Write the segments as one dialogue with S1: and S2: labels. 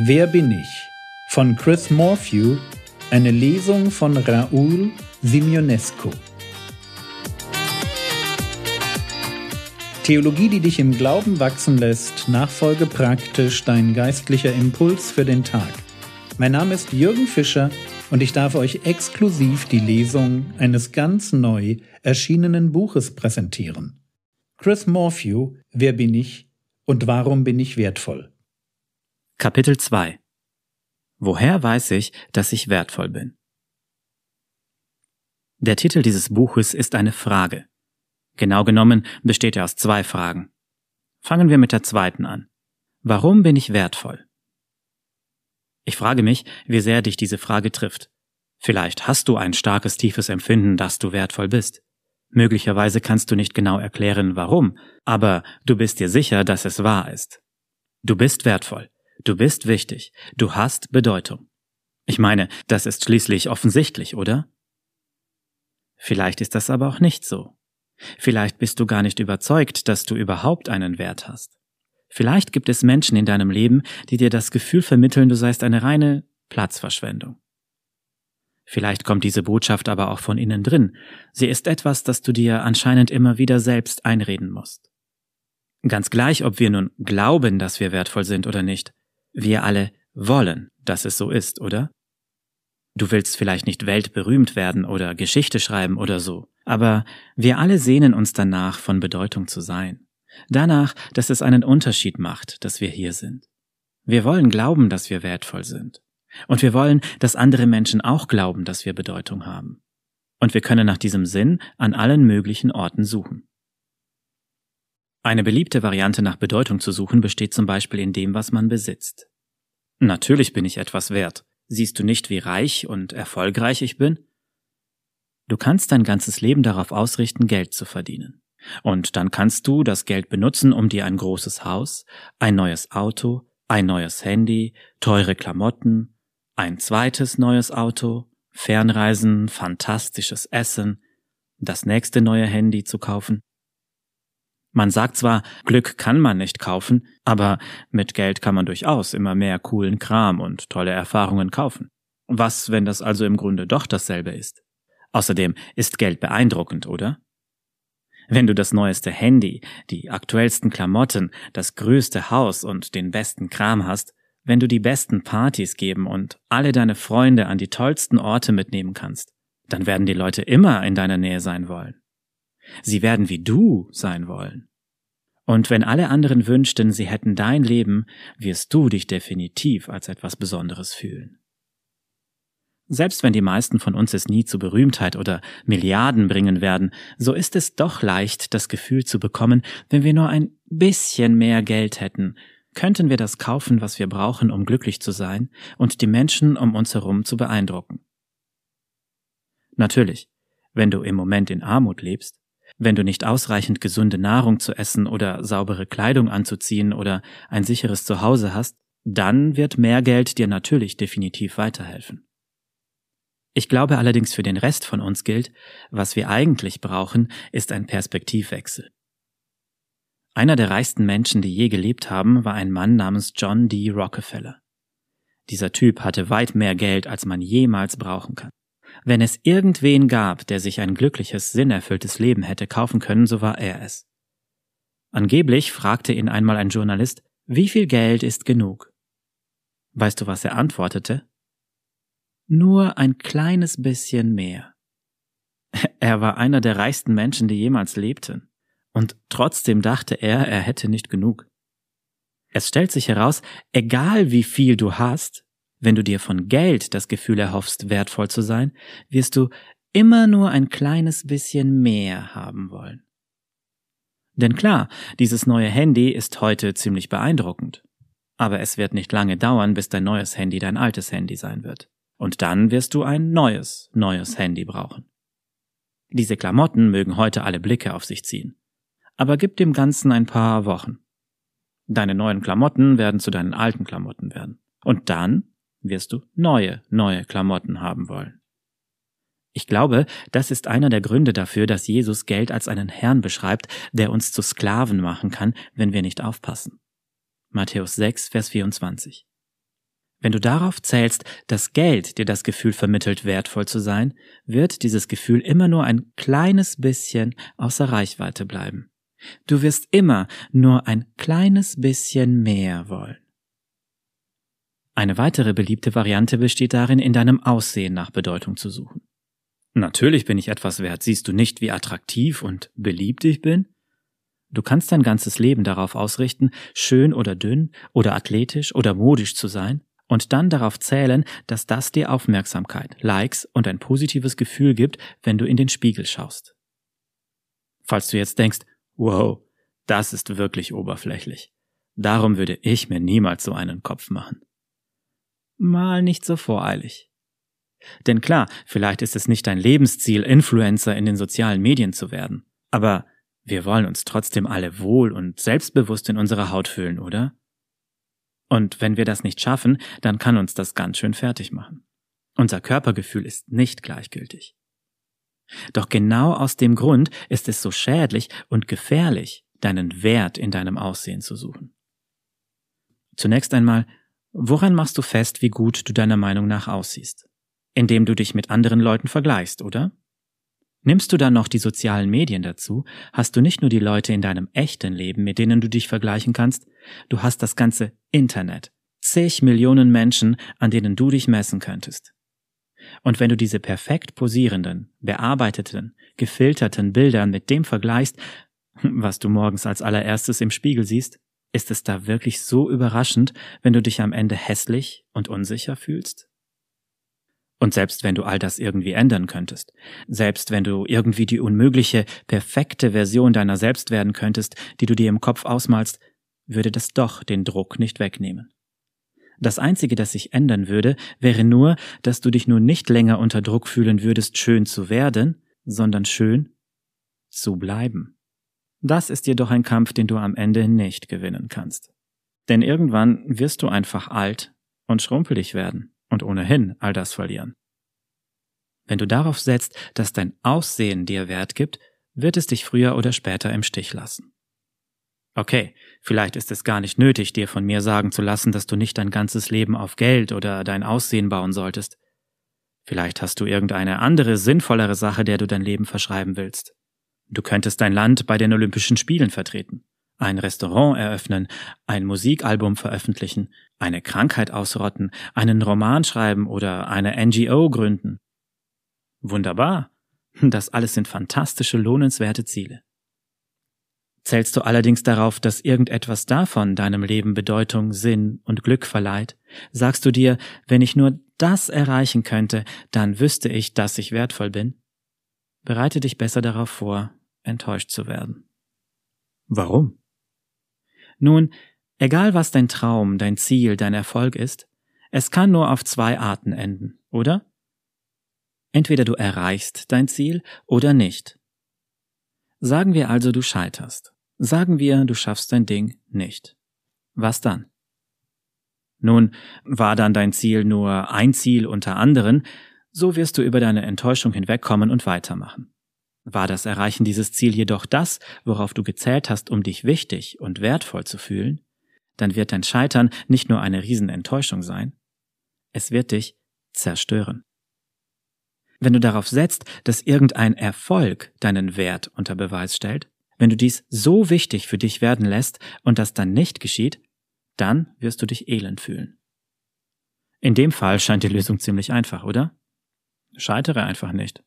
S1: Wer bin ich? von Chris Morphew, eine Lesung von Raoul Simionescu. Theologie, die dich im Glauben wachsen lässt, nachfolge praktisch dein geistlicher Impuls für den Tag. Mein Name ist Jürgen Fischer und ich darf euch exklusiv die Lesung eines ganz neu erschienenen Buches präsentieren. Chris Morphew, Wer bin ich und warum bin ich wertvoll?
S2: Kapitel 2 Woher weiß ich, dass ich wertvoll bin? Der Titel dieses Buches ist eine Frage. Genau genommen besteht er aus zwei Fragen. Fangen wir mit der zweiten an. Warum bin ich wertvoll? Ich frage mich, wie sehr dich diese Frage trifft. Vielleicht hast du ein starkes, tiefes Empfinden, dass du wertvoll bist. Möglicherweise kannst du nicht genau erklären, warum, aber du bist dir sicher, dass es wahr ist. Du bist wertvoll. Du bist wichtig. Du hast Bedeutung. Ich meine, das ist schließlich offensichtlich, oder? Vielleicht ist das aber auch nicht so. Vielleicht bist du gar nicht überzeugt, dass du überhaupt einen Wert hast. Vielleicht gibt es Menschen in deinem Leben, die dir das Gefühl vermitteln, du seist eine reine Platzverschwendung. Vielleicht kommt diese Botschaft aber auch von innen drin. Sie ist etwas, das du dir anscheinend immer wieder selbst einreden musst. Ganz gleich, ob wir nun glauben, dass wir wertvoll sind oder nicht, wir alle wollen, dass es so ist, oder? Du willst vielleicht nicht weltberühmt werden oder Geschichte schreiben oder so, aber wir alle sehnen uns danach, von Bedeutung zu sein. Danach, dass es einen Unterschied macht, dass wir hier sind. Wir wollen glauben, dass wir wertvoll sind. Und wir wollen, dass andere Menschen auch glauben, dass wir Bedeutung haben. Und wir können nach diesem Sinn an allen möglichen Orten suchen. Eine beliebte Variante nach Bedeutung zu suchen besteht zum Beispiel in dem, was man besitzt. Natürlich bin ich etwas wert. Siehst du nicht, wie reich und erfolgreich ich bin? Du kannst dein ganzes Leben darauf ausrichten, Geld zu verdienen. Und dann kannst du das Geld benutzen, um dir ein großes Haus, ein neues Auto, ein neues Handy, teure Klamotten, ein zweites neues Auto, Fernreisen, fantastisches Essen, das nächste neue Handy zu kaufen. Man sagt zwar, Glück kann man nicht kaufen, aber mit Geld kann man durchaus immer mehr coolen Kram und tolle Erfahrungen kaufen. Was, wenn das also im Grunde doch dasselbe ist? Außerdem ist Geld beeindruckend, oder? Wenn du das neueste Handy, die aktuellsten Klamotten, das größte Haus und den besten Kram hast, wenn du die besten Partys geben und alle deine Freunde an die tollsten Orte mitnehmen kannst, dann werden die Leute immer in deiner Nähe sein wollen. Sie werden wie du sein wollen. Und wenn alle anderen wünschten, sie hätten dein Leben, wirst du dich definitiv als etwas Besonderes fühlen. Selbst wenn die meisten von uns es nie zu Berühmtheit oder Milliarden bringen werden, so ist es doch leicht, das Gefühl zu bekommen, wenn wir nur ein bisschen mehr Geld hätten, könnten wir das kaufen, was wir brauchen, um glücklich zu sein und die Menschen um uns herum zu beeindrucken. Natürlich, wenn du im Moment in Armut lebst, wenn du nicht ausreichend gesunde Nahrung zu essen oder saubere Kleidung anzuziehen oder ein sicheres Zuhause hast, dann wird mehr Geld dir natürlich definitiv weiterhelfen. Ich glaube allerdings für den Rest von uns gilt, was wir eigentlich brauchen, ist ein Perspektivwechsel. Einer der reichsten Menschen, die je gelebt haben, war ein Mann namens John D. Rockefeller. Dieser Typ hatte weit mehr Geld, als man jemals brauchen kann. Wenn es irgendwen gab, der sich ein glückliches, sinnerfülltes Leben hätte kaufen können, so war er es. Angeblich fragte ihn einmal ein Journalist, wie viel Geld ist genug? Weißt du, was er antwortete? Nur ein kleines bisschen mehr. Er war einer der reichsten Menschen, die jemals lebten. Und trotzdem dachte er, er hätte nicht genug. Es stellt sich heraus, egal wie viel du hast, wenn du dir von Geld das Gefühl erhoffst, wertvoll zu sein, wirst du immer nur ein kleines bisschen mehr haben wollen. Denn klar, dieses neue Handy ist heute ziemlich beeindruckend. Aber es wird nicht lange dauern, bis dein neues Handy dein altes Handy sein wird. Und dann wirst du ein neues, neues Handy brauchen. Diese Klamotten mögen heute alle Blicke auf sich ziehen. Aber gib dem Ganzen ein paar Wochen. Deine neuen Klamotten werden zu deinen alten Klamotten werden. Und dann wirst du neue, neue Klamotten haben wollen. Ich glaube, das ist einer der Gründe dafür, dass Jesus Geld als einen Herrn beschreibt, der uns zu Sklaven machen kann, wenn wir nicht aufpassen. Matthäus 6, Vers 24. Wenn du darauf zählst, dass Geld dir das Gefühl vermittelt, wertvoll zu sein, wird dieses Gefühl immer nur ein kleines bisschen außer Reichweite bleiben. Du wirst immer nur ein kleines bisschen mehr wollen. Eine weitere beliebte Variante besteht darin, in deinem Aussehen nach Bedeutung zu suchen. Natürlich bin ich etwas wert. Siehst du nicht, wie attraktiv und beliebt ich bin? Du kannst dein ganzes Leben darauf ausrichten, schön oder dünn oder athletisch oder modisch zu sein und dann darauf zählen, dass das dir Aufmerksamkeit, Likes und ein positives Gefühl gibt, wenn du in den Spiegel schaust. Falls du jetzt denkst, wow, das ist wirklich oberflächlich. Darum würde ich mir niemals so einen Kopf machen. Mal nicht so voreilig. Denn klar, vielleicht ist es nicht dein Lebensziel, Influencer in den sozialen Medien zu werden. Aber wir wollen uns trotzdem alle wohl und selbstbewusst in unserer Haut fühlen, oder? Und wenn wir das nicht schaffen, dann kann uns das ganz schön fertig machen. Unser Körpergefühl ist nicht gleichgültig. Doch genau aus dem Grund ist es so schädlich und gefährlich, deinen Wert in deinem Aussehen zu suchen. Zunächst einmal, woran machst du fest, wie gut du deiner Meinung nach aussiehst? Indem du dich mit anderen Leuten vergleichst, oder? Nimmst du dann noch die sozialen Medien dazu, hast du nicht nur die Leute in deinem echten Leben, mit denen du dich vergleichen kannst, du hast das ganze Internet, zig Millionen Menschen, an denen du dich messen könntest. Und wenn du diese perfekt posierenden, bearbeiteten, gefilterten Bilder mit dem vergleichst, was du morgens als allererstes im Spiegel siehst, ist es da wirklich so überraschend, wenn du dich am Ende hässlich und unsicher fühlst? Und selbst wenn du all das irgendwie ändern könntest, selbst wenn du irgendwie die unmögliche, perfekte Version deiner selbst werden könntest, die du dir im Kopf ausmalst, würde das doch den Druck nicht wegnehmen. Das Einzige, das sich ändern würde, wäre nur, dass du dich nun nicht länger unter Druck fühlen würdest, schön zu werden, sondern schön zu bleiben. Das ist jedoch ein Kampf, den du am Ende nicht gewinnen kannst. Denn irgendwann wirst du einfach alt und schrumpelig werden und ohnehin all das verlieren. Wenn du darauf setzt, dass dein Aussehen dir Wert gibt, wird es dich früher oder später im Stich lassen. Okay, vielleicht ist es gar nicht nötig, dir von mir sagen zu lassen, dass du nicht dein ganzes Leben auf Geld oder dein Aussehen bauen solltest. Vielleicht hast du irgendeine andere, sinnvollere Sache, der du dein Leben verschreiben willst. Du könntest dein Land bei den Olympischen Spielen vertreten, ein Restaurant eröffnen, ein Musikalbum veröffentlichen, eine Krankheit ausrotten, einen Roman schreiben oder eine NGO gründen. Wunderbar. Das alles sind fantastische, lohnenswerte Ziele. Zählst du allerdings darauf, dass irgendetwas davon deinem Leben Bedeutung, Sinn und Glück verleiht, sagst du dir, wenn ich nur das erreichen könnte, dann wüsste ich, dass ich wertvoll bin? Bereite dich besser darauf vor, enttäuscht zu werden. Warum? Nun, egal was dein Traum, dein Ziel, dein Erfolg ist, es kann nur auf zwei Arten enden, oder? Entweder du erreichst dein Ziel oder nicht. Sagen wir also, du scheiterst. Sagen wir, du schaffst dein Ding nicht. Was dann? Nun, war dann dein Ziel nur ein Ziel unter anderen, so wirst du über deine Enttäuschung hinwegkommen und weitermachen. War das Erreichen dieses Ziel jedoch das, worauf du gezählt hast, um dich wichtig und wertvoll zu fühlen, dann wird dein Scheitern nicht nur eine Riesenenttäuschung sein, es wird dich zerstören. Wenn du darauf setzt, dass irgendein Erfolg deinen Wert unter Beweis stellt, wenn du dies so wichtig für dich werden lässt und das dann nicht geschieht, dann wirst du dich elend fühlen. In dem Fall scheint die Lösung ziemlich einfach, oder? Scheitere einfach nicht.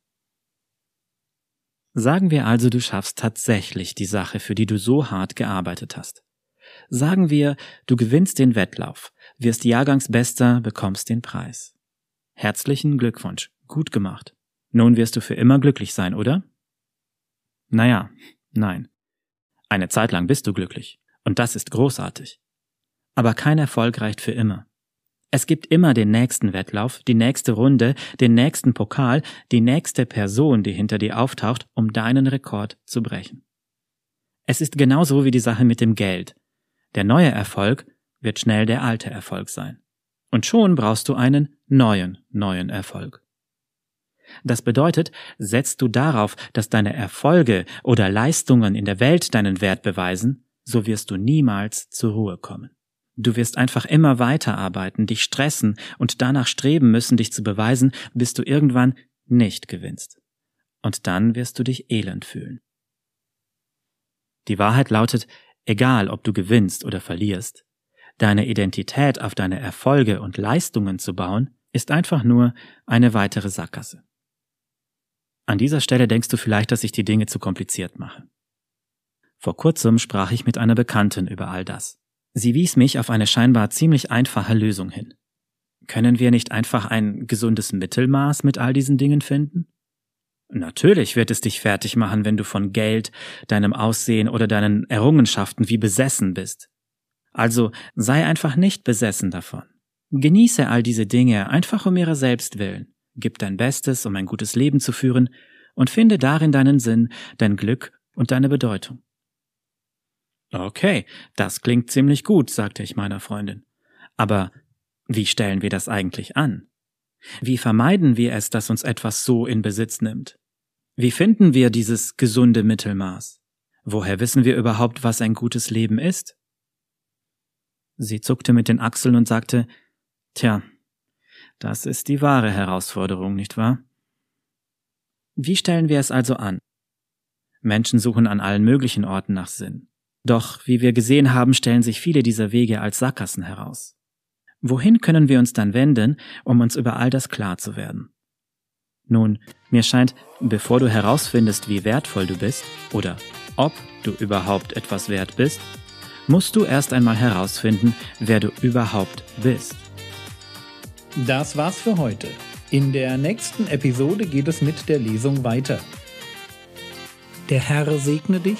S2: Sagen wir also, du schaffst tatsächlich die Sache, für die du so hart gearbeitet hast. Sagen wir, du gewinnst den Wettlauf, wirst Jahrgangsbester, bekommst den Preis. Herzlichen Glückwunsch, gut gemacht. Nun wirst du für immer glücklich sein, oder? Naja, nein. Eine Zeit lang bist du glücklich, und das ist großartig. Aber kein Erfolg reicht für immer. Es gibt immer den nächsten Wettlauf, die nächste Runde, den nächsten Pokal, die nächste Person, die hinter dir auftaucht, um deinen Rekord zu brechen. Es ist genauso wie die Sache mit dem Geld. Der neue Erfolg wird schnell der alte Erfolg sein. Und schon brauchst du einen neuen, neuen Erfolg. Das bedeutet, setzt du darauf, dass deine Erfolge oder Leistungen in der Welt deinen Wert beweisen, so wirst du niemals zur Ruhe kommen. Du wirst einfach immer weiterarbeiten, dich stressen und danach streben müssen, dich zu beweisen, bis du irgendwann nicht gewinnst. Und dann wirst du dich elend fühlen. Die Wahrheit lautet, egal ob du gewinnst oder verlierst, deine Identität auf deine Erfolge und Leistungen zu bauen, ist einfach nur eine weitere Sackgasse. An dieser Stelle denkst du vielleicht, dass ich die Dinge zu kompliziert mache. Vor kurzem sprach ich mit einer Bekannten über all das. Sie wies mich auf eine scheinbar ziemlich einfache Lösung hin. Können wir nicht einfach ein gesundes Mittelmaß mit all diesen Dingen finden? Natürlich wird es dich fertig machen, wenn du von Geld, deinem Aussehen oder deinen Errungenschaften wie besessen bist. Also sei einfach nicht besessen davon. Genieße all diese Dinge einfach um ihrer selbst willen. Gib dein Bestes, um ein gutes Leben zu führen, und finde darin deinen Sinn, dein Glück und deine Bedeutung. Okay, das klingt ziemlich gut, sagte ich meiner Freundin. Aber wie stellen wir das eigentlich an? Wie vermeiden wir es, dass uns etwas so in Besitz nimmt? Wie finden wir dieses gesunde Mittelmaß? Woher wissen wir überhaupt, was ein gutes Leben ist? Sie zuckte mit den Achseln und sagte, Tja, das ist die wahre Herausforderung, nicht wahr? Wie stellen wir es also an? Menschen suchen an allen möglichen Orten nach Sinn. Doch, wie wir gesehen haben, stellen sich viele dieser Wege als Sackgassen heraus. Wohin können wir uns dann wenden, um uns über all das klar zu werden? Nun, mir scheint, bevor du herausfindest, wie wertvoll du bist oder ob du überhaupt etwas wert bist, musst du erst einmal herausfinden, wer du überhaupt bist.
S1: Das war's für heute. In der nächsten Episode geht es mit der Lesung weiter. Der Herr segne dich,